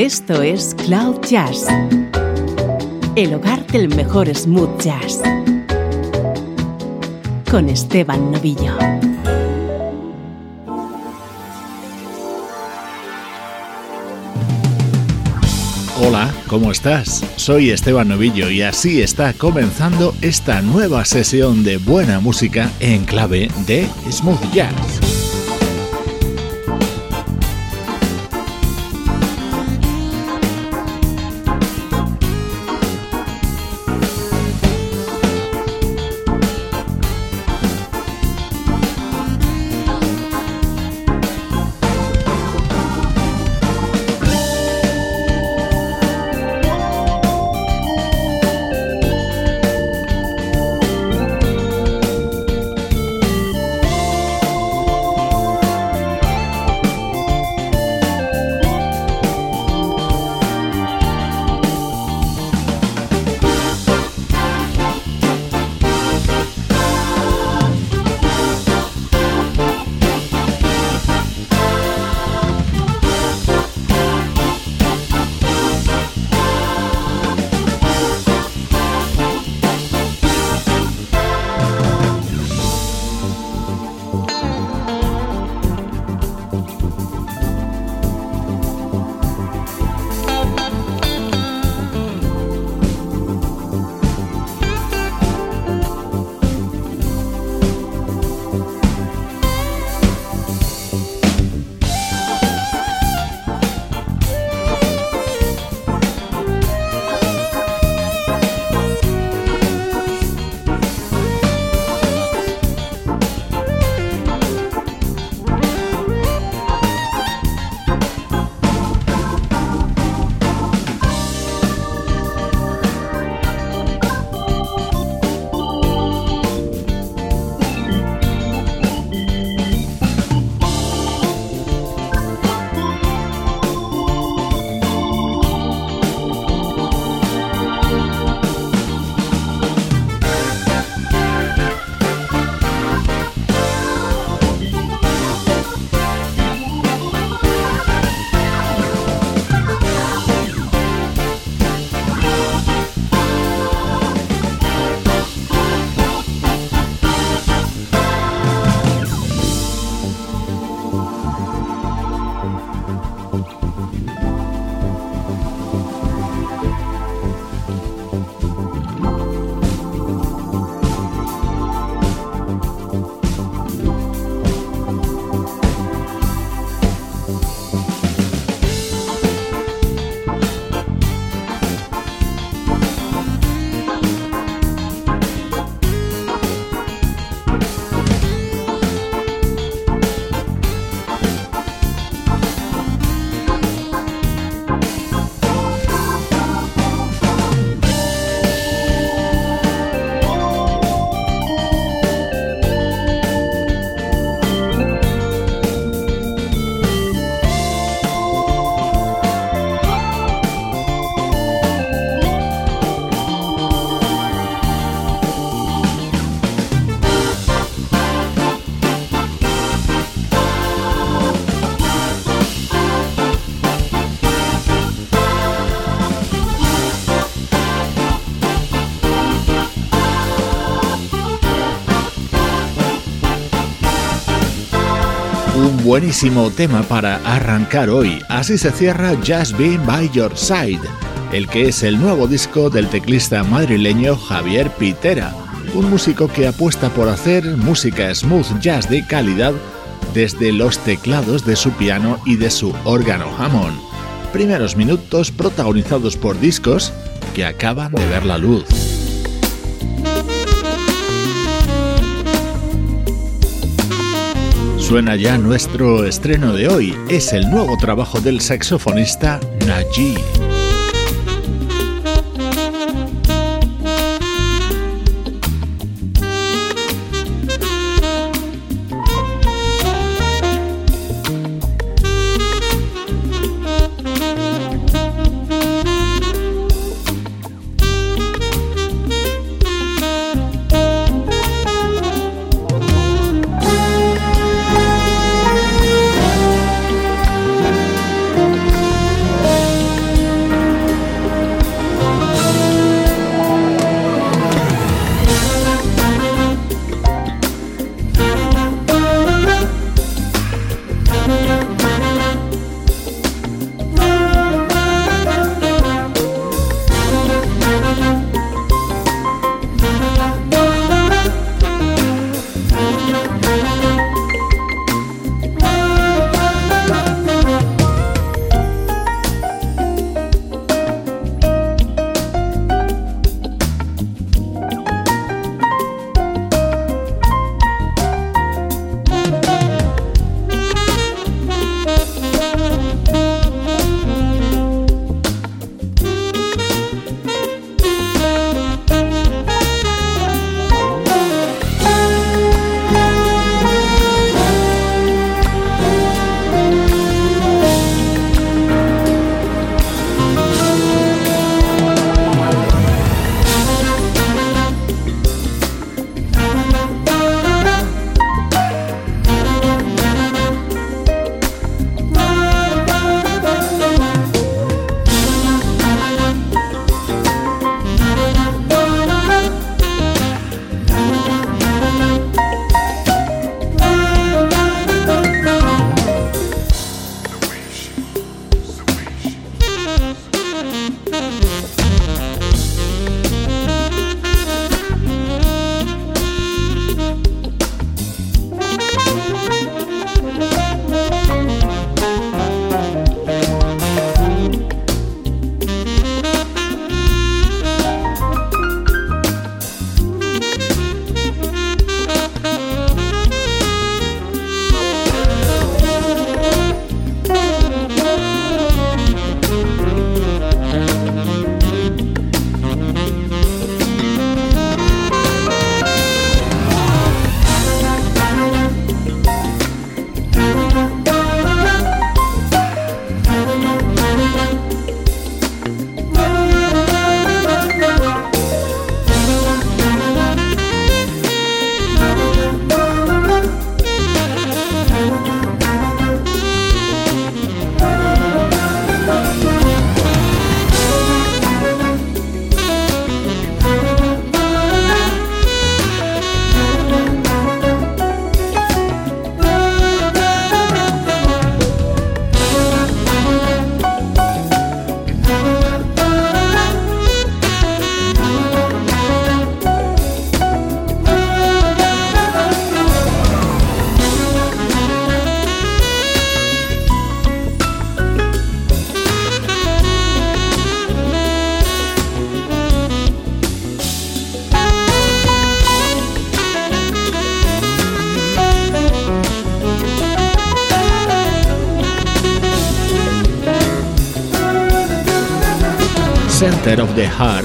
Esto es Cloud Jazz, el hogar del mejor smooth jazz, con Esteban Novillo. Hola, ¿cómo estás? Soy Esteban Novillo y así está comenzando esta nueva sesión de buena música en clave de smooth jazz. Buenísimo tema para arrancar hoy. Así se cierra Just Being By Your Side, el que es el nuevo disco del teclista madrileño Javier Pitera, un músico que apuesta por hacer música smooth jazz de calidad desde los teclados de su piano y de su órgano Hammond. Primeros minutos protagonizados por discos que acaban de ver la luz. Suena ya nuestro estreno de hoy. Es el nuevo trabajo del saxofonista Najee.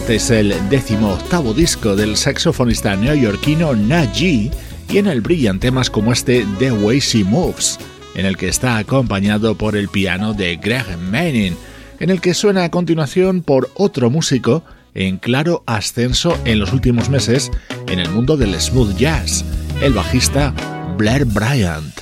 Heart es el décimo octavo disco del saxofonista neoyorquino Naji y en él brillan temas como este The Way She Moves, en el que está acompañado por el piano de Greg Manning, en el que suena a continuación por otro músico en claro ascenso en los últimos meses en el mundo del smooth jazz, el bajista Blair Bryant.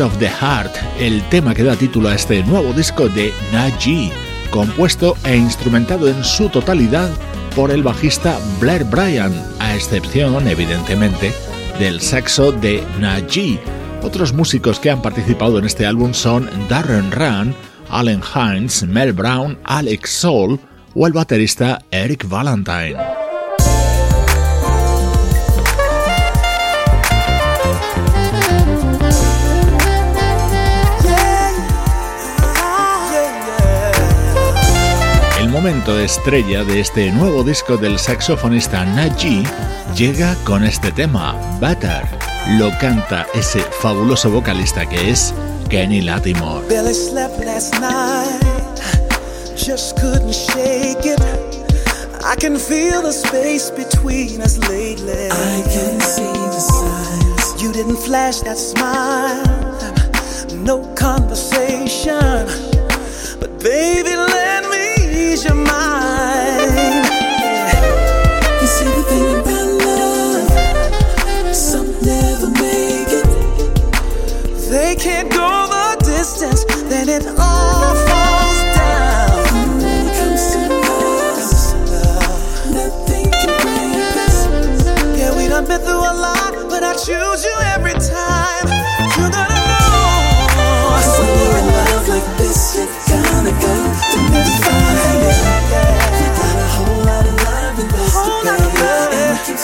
Of the Heart, el tema que da título a este nuevo disco de Naji, compuesto e instrumentado en su totalidad por el bajista Blair Bryan, a excepción, evidentemente, del saxo de Naji. Otros músicos que han participado en este álbum son Darren Run, Allen Hines, Mel Brown, Alex Soul o el baterista Eric Valentine. momento estrella de este nuevo disco del saxofonista Naji llega con este tema, Butter. Lo canta ese fabuloso vocalista que es Kenny Latimore. Just couldn't shake it. I can feel the space between us lately. I can see the. You didn't flash that smile, no conversation, but baby.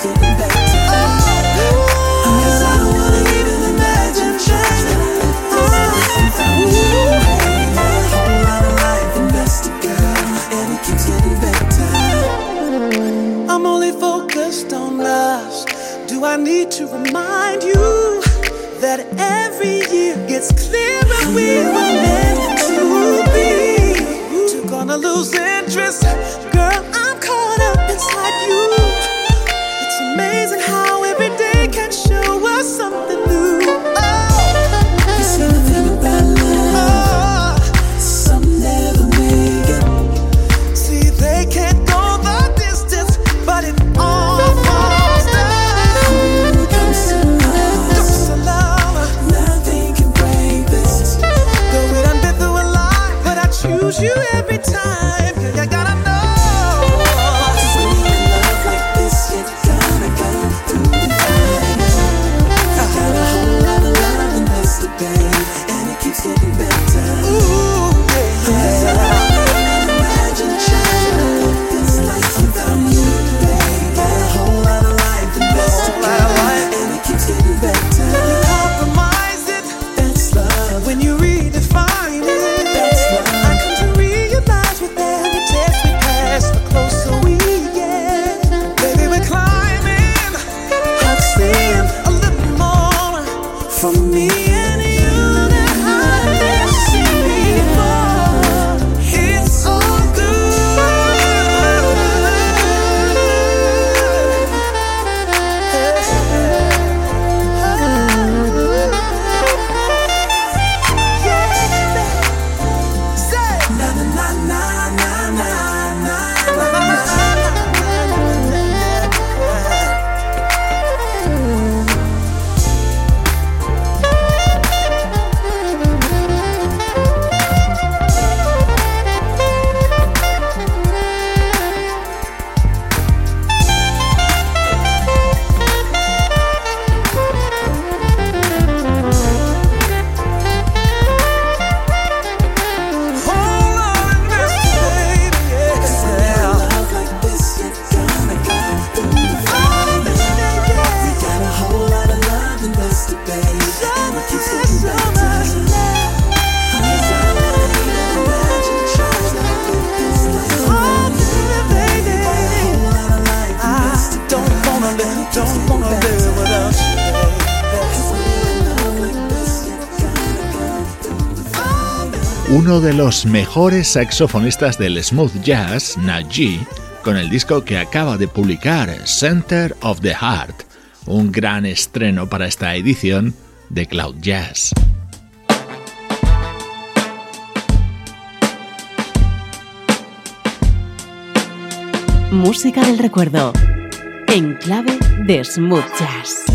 getting better. I'm only focused on us. Do I need to remind you that every year gets clearer we were meant to be? You're gonna lose interest. uno de los mejores saxofonistas del smooth jazz, Najee, con el disco que acaba de publicar, Center of the Heart, un gran estreno para esta edición de Cloud Jazz. Música del recuerdo, en clave de smooth jazz.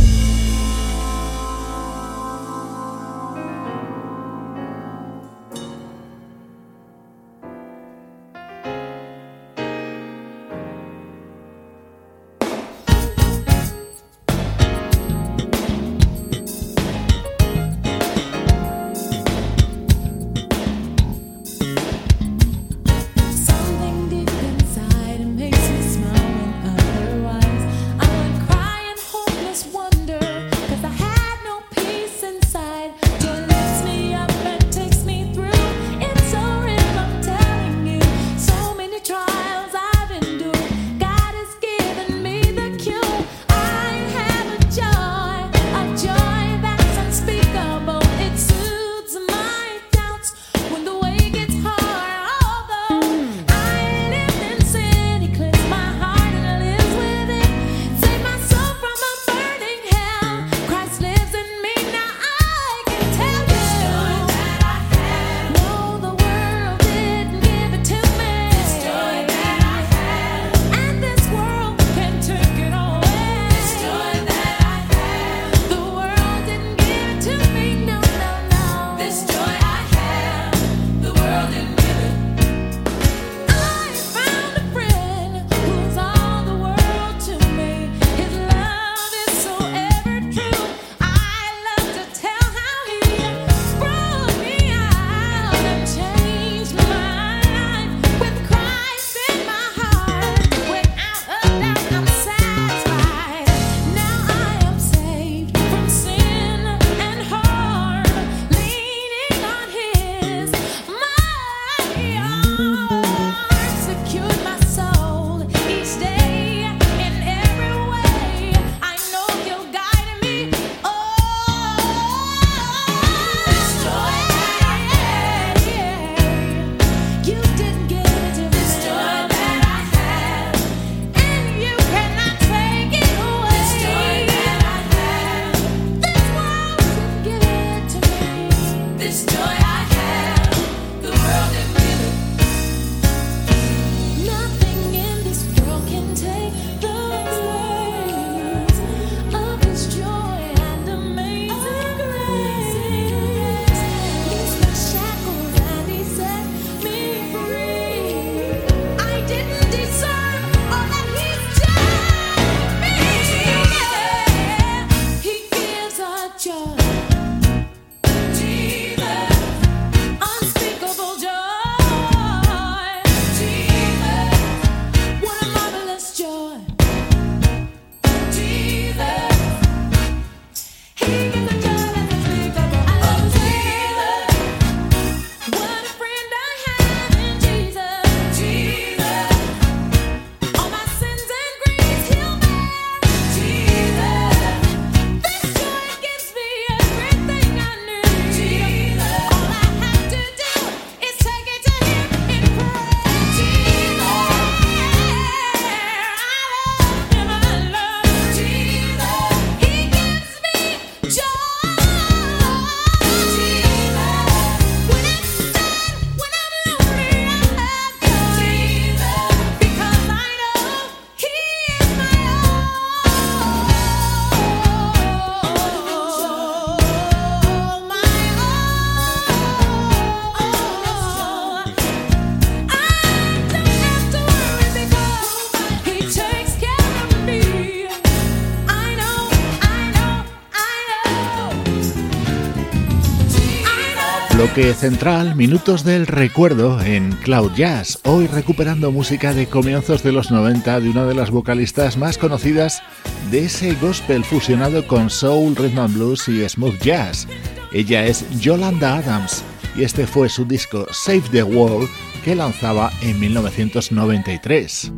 Bloque central, minutos del recuerdo en Cloud Jazz, hoy recuperando música de comienzos de los 90 de una de las vocalistas más conocidas de ese gospel fusionado con soul, rhythm and blues y smooth jazz. Ella es Yolanda Adams y este fue su disco Save the World que lanzaba en 1993.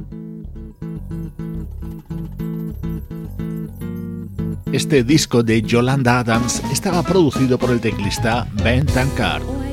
Este disco de Yolanda Adams estaba producido por el teclista Ben Tankard.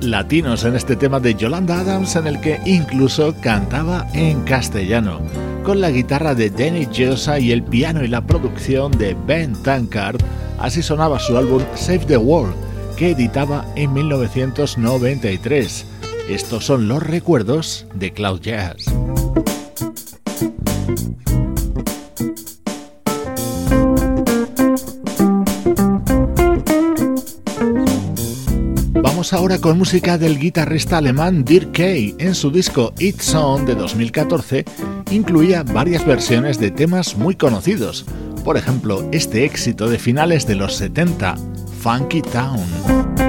Latinos en este tema de Yolanda Adams en el que incluso cantaba en castellano, con la guitarra de Danny Josa y el piano y la producción de Ben Tankard, así sonaba su álbum Save the World, que editaba en 1993. Estos son los recuerdos de Cloud Jazz. Ahora con música del guitarrista alemán Dirk Kay. En su disco It's On de 2014 incluía varias versiones de temas muy conocidos. Por ejemplo, este éxito de finales de los 70, Funky Town.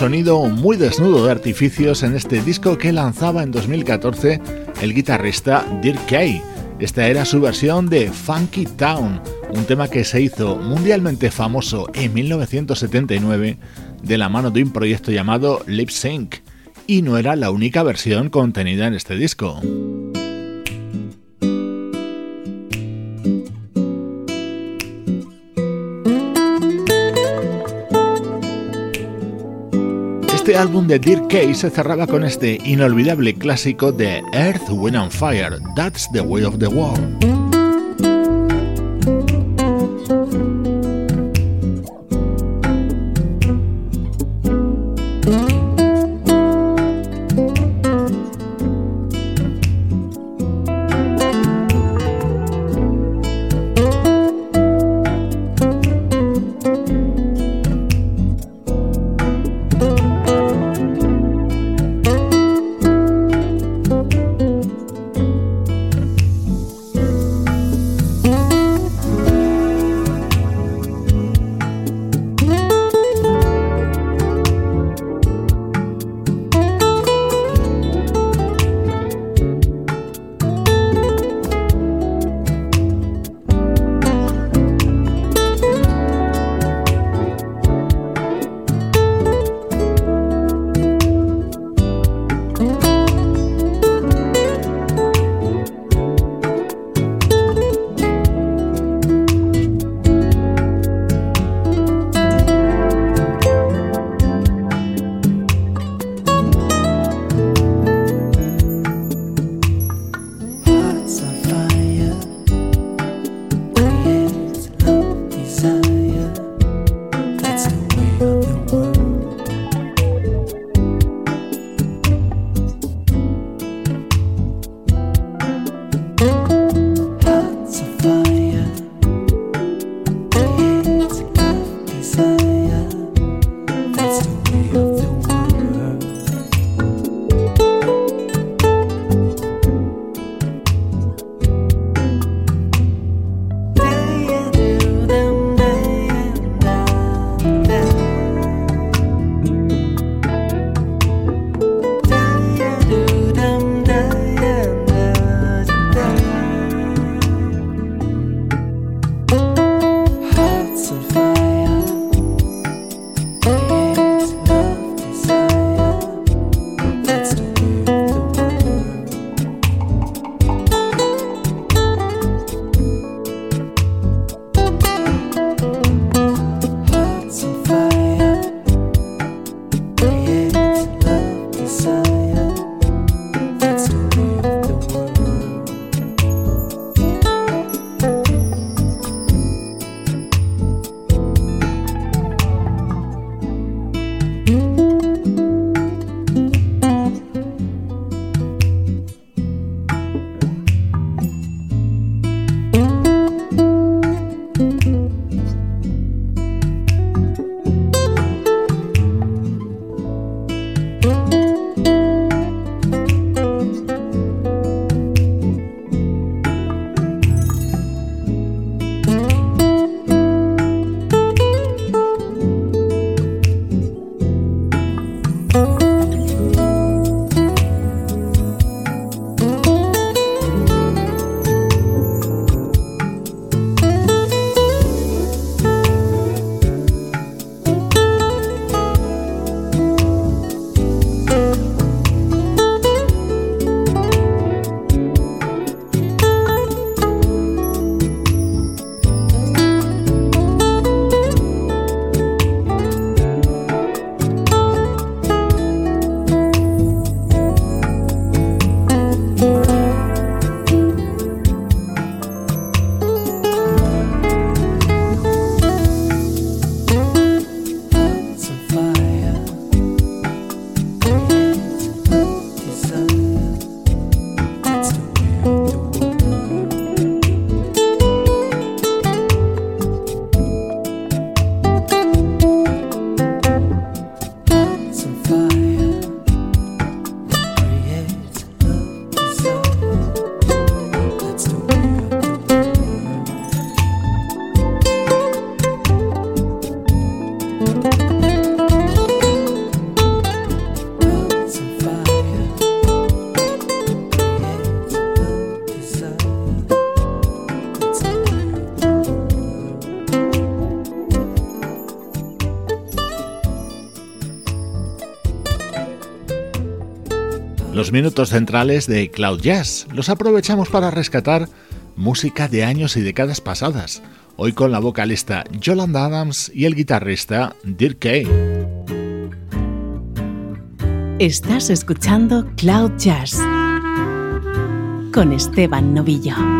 Sonido muy desnudo de artificios en este disco que lanzaba en 2014 el guitarrista Dirk Kay. Esta era su versión de Funky Town, un tema que se hizo mundialmente famoso en 1979 de la mano de un proyecto llamado Lip Sync, y no era la única versión contenida en este disco. Este álbum de Dirk Kay se cerraba con este inolvidable clásico de Earth, Wind and Fire, That's the Way of the World. Minutos centrales de Cloud Jazz los aprovechamos para rescatar música de años y décadas pasadas, hoy con la vocalista Yolanda Adams y el guitarrista Dirk Kay. Estás escuchando Cloud Jazz con Esteban Novillo.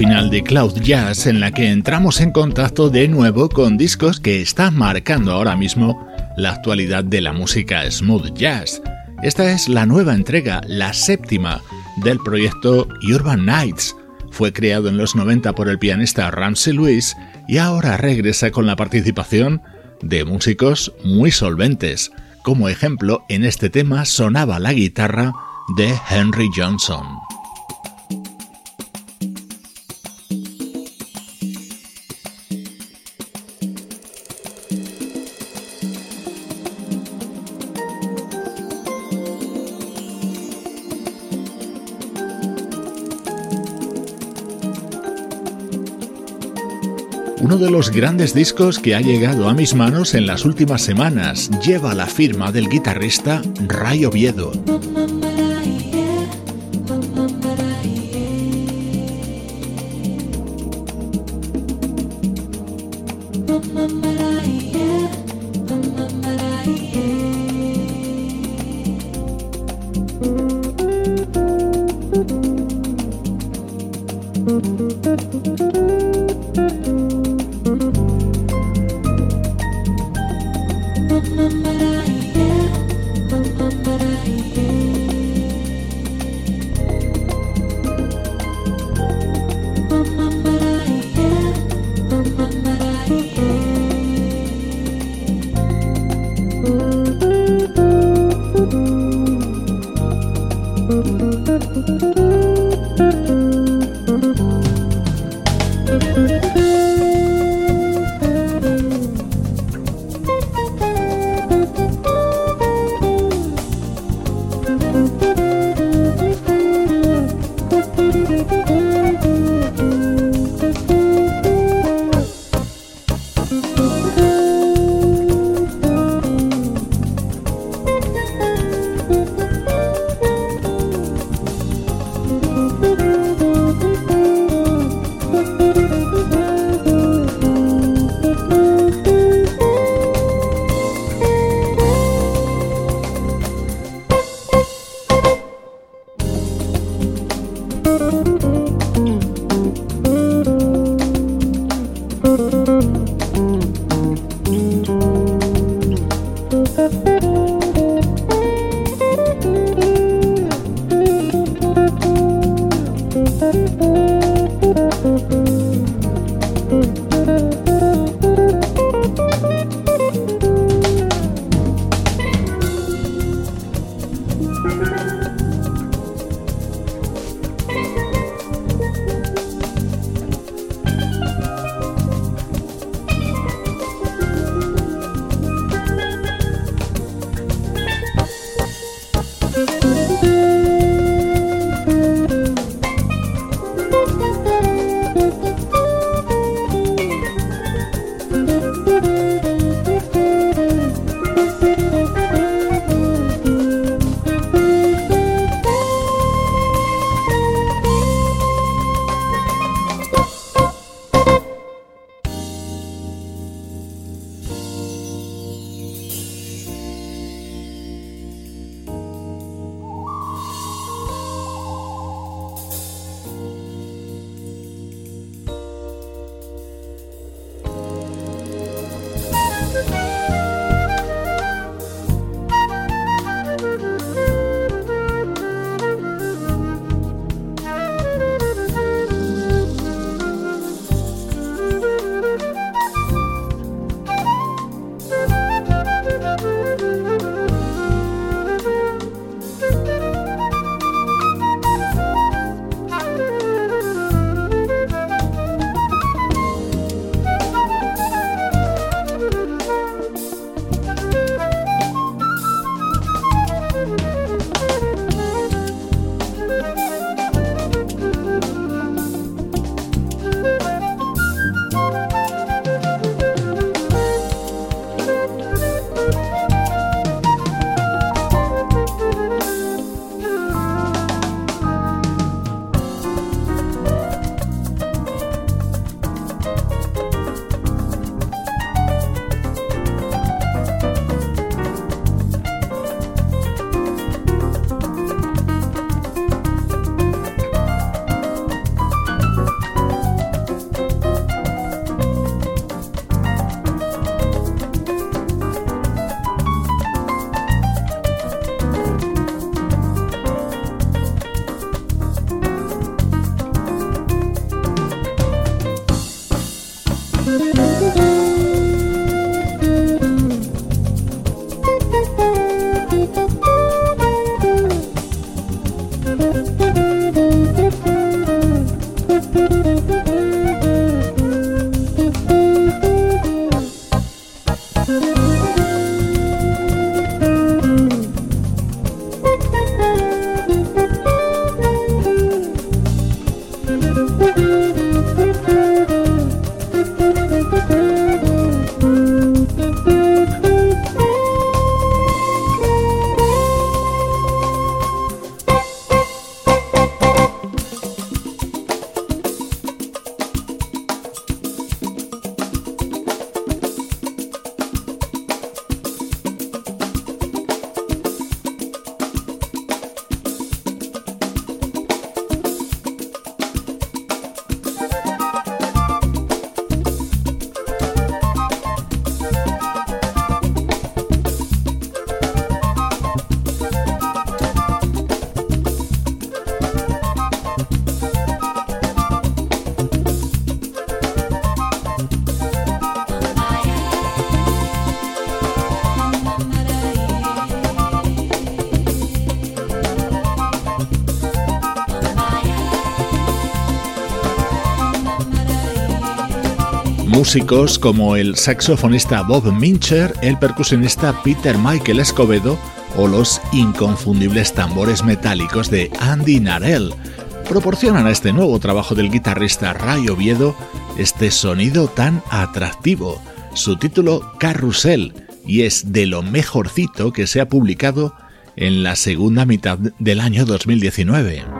Final de Cloud Jazz en la que entramos en contacto de nuevo con discos que están marcando ahora mismo la actualidad de la música smooth jazz. Esta es la nueva entrega, la séptima, del proyecto Urban Nights. Fue creado en los 90 por el pianista Ramsey Lewis y ahora regresa con la participación de músicos muy solventes. Como ejemplo, en este tema sonaba la guitarra de Henry Johnson. De los grandes discos que ha llegado a mis manos en las últimas semanas lleva la firma del guitarrista Ray Oviedo. músicos como el saxofonista Bob Mincher, el percusionista Peter Michael Escobedo o los inconfundibles tambores metálicos de Andy Narell proporcionan a este nuevo trabajo del guitarrista Ray Oviedo este sonido tan atractivo. Su título Carrusel y es de lo mejorcito que se ha publicado en la segunda mitad del año 2019.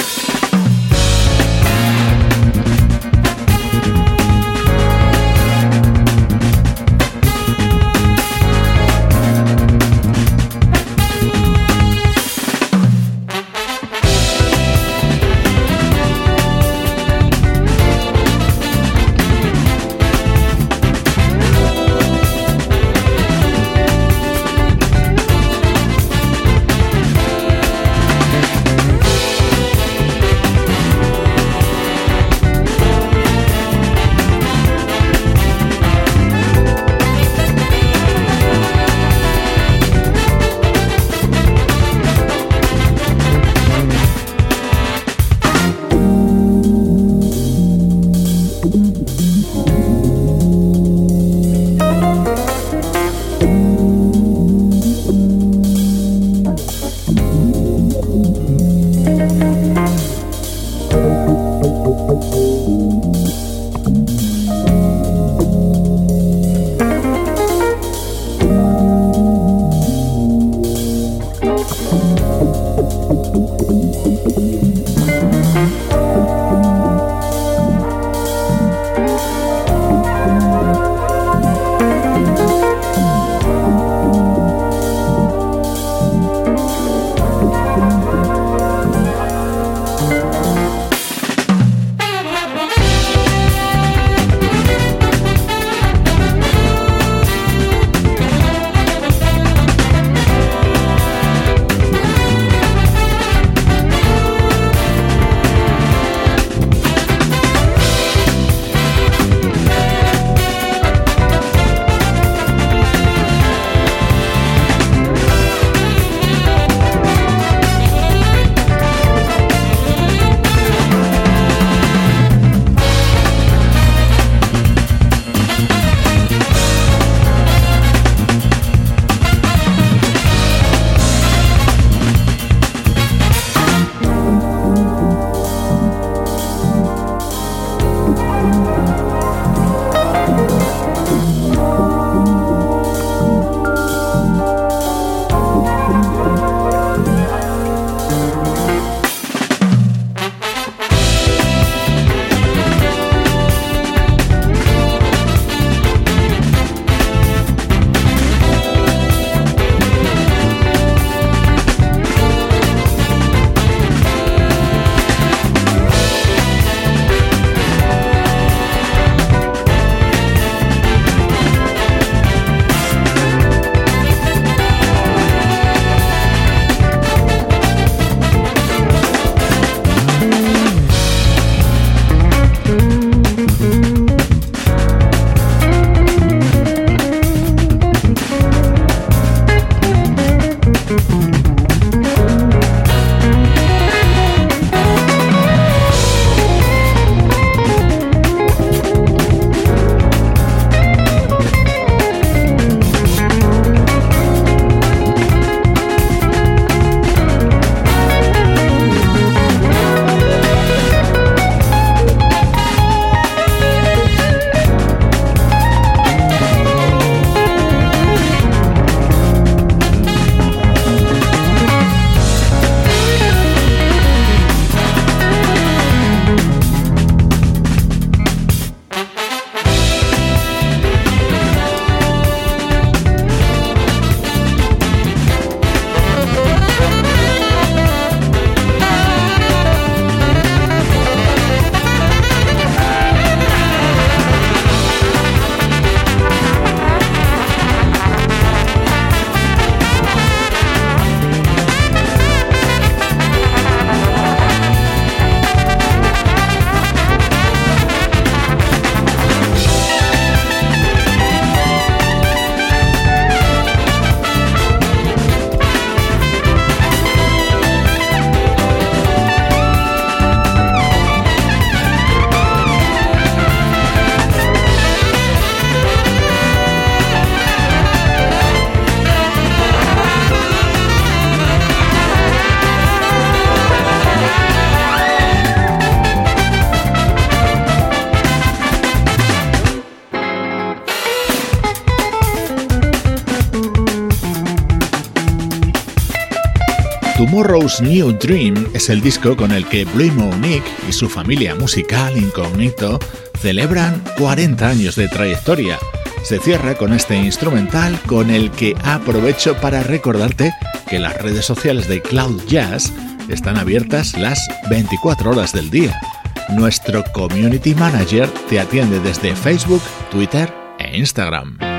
Tomorrow's New Dream es el disco con el que Blue Monique y su familia musical Incognito celebran 40 años de trayectoria. Se cierra con este instrumental con el que aprovecho para recordarte que las redes sociales de Cloud Jazz están abiertas las 24 horas del día. Nuestro community manager te atiende desde Facebook, Twitter e Instagram.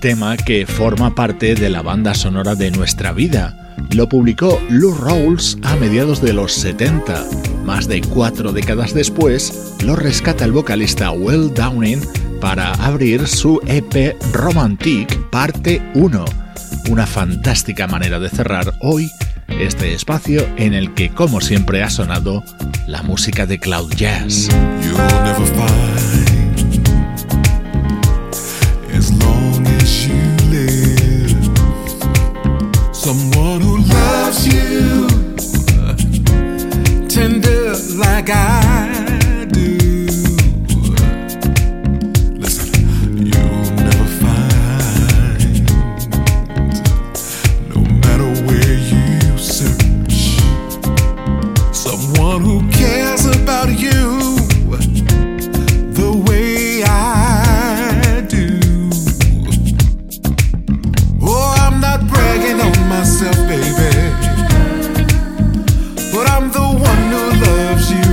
Tema que forma parte de la banda sonora de nuestra vida. Lo publicó Lou Rawls a mediados de los 70. Más de cuatro décadas después, lo rescata el vocalista Will Downing para abrir su EP Romantic Parte 1. Una fantástica manera de cerrar hoy este espacio en el que, como siempre, ha sonado la música de Cloud Jazz. like I do. Listen, you'll never find, no matter where you search, someone who cares about you. Oh, myself, baby. But I'm the one who loves you.